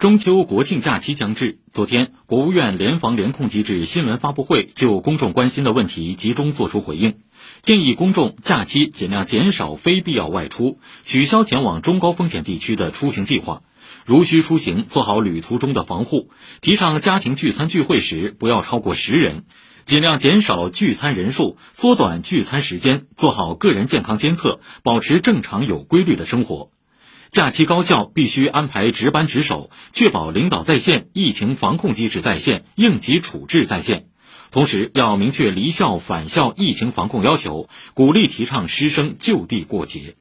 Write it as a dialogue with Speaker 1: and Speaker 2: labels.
Speaker 1: 中秋国庆假期将至，昨天，国务院联防联控机制新闻发布会就公众关心的问题集中作出回应，建议公众假期尽量减少非必要外出，取消前往中高风险地区的出行计划。如需出行，做好旅途中的防护。提倡家庭聚餐聚会时不要超过十人，尽量减少聚餐人数，缩短聚餐时间，做好个人健康监测，保持正常有规律的生活。假期高校必须安排值班值守，确保领导在线、疫情防控机制在线、应急处置在线。同时，要明确离校返校疫情防控要求，鼓励提倡师生就地过节。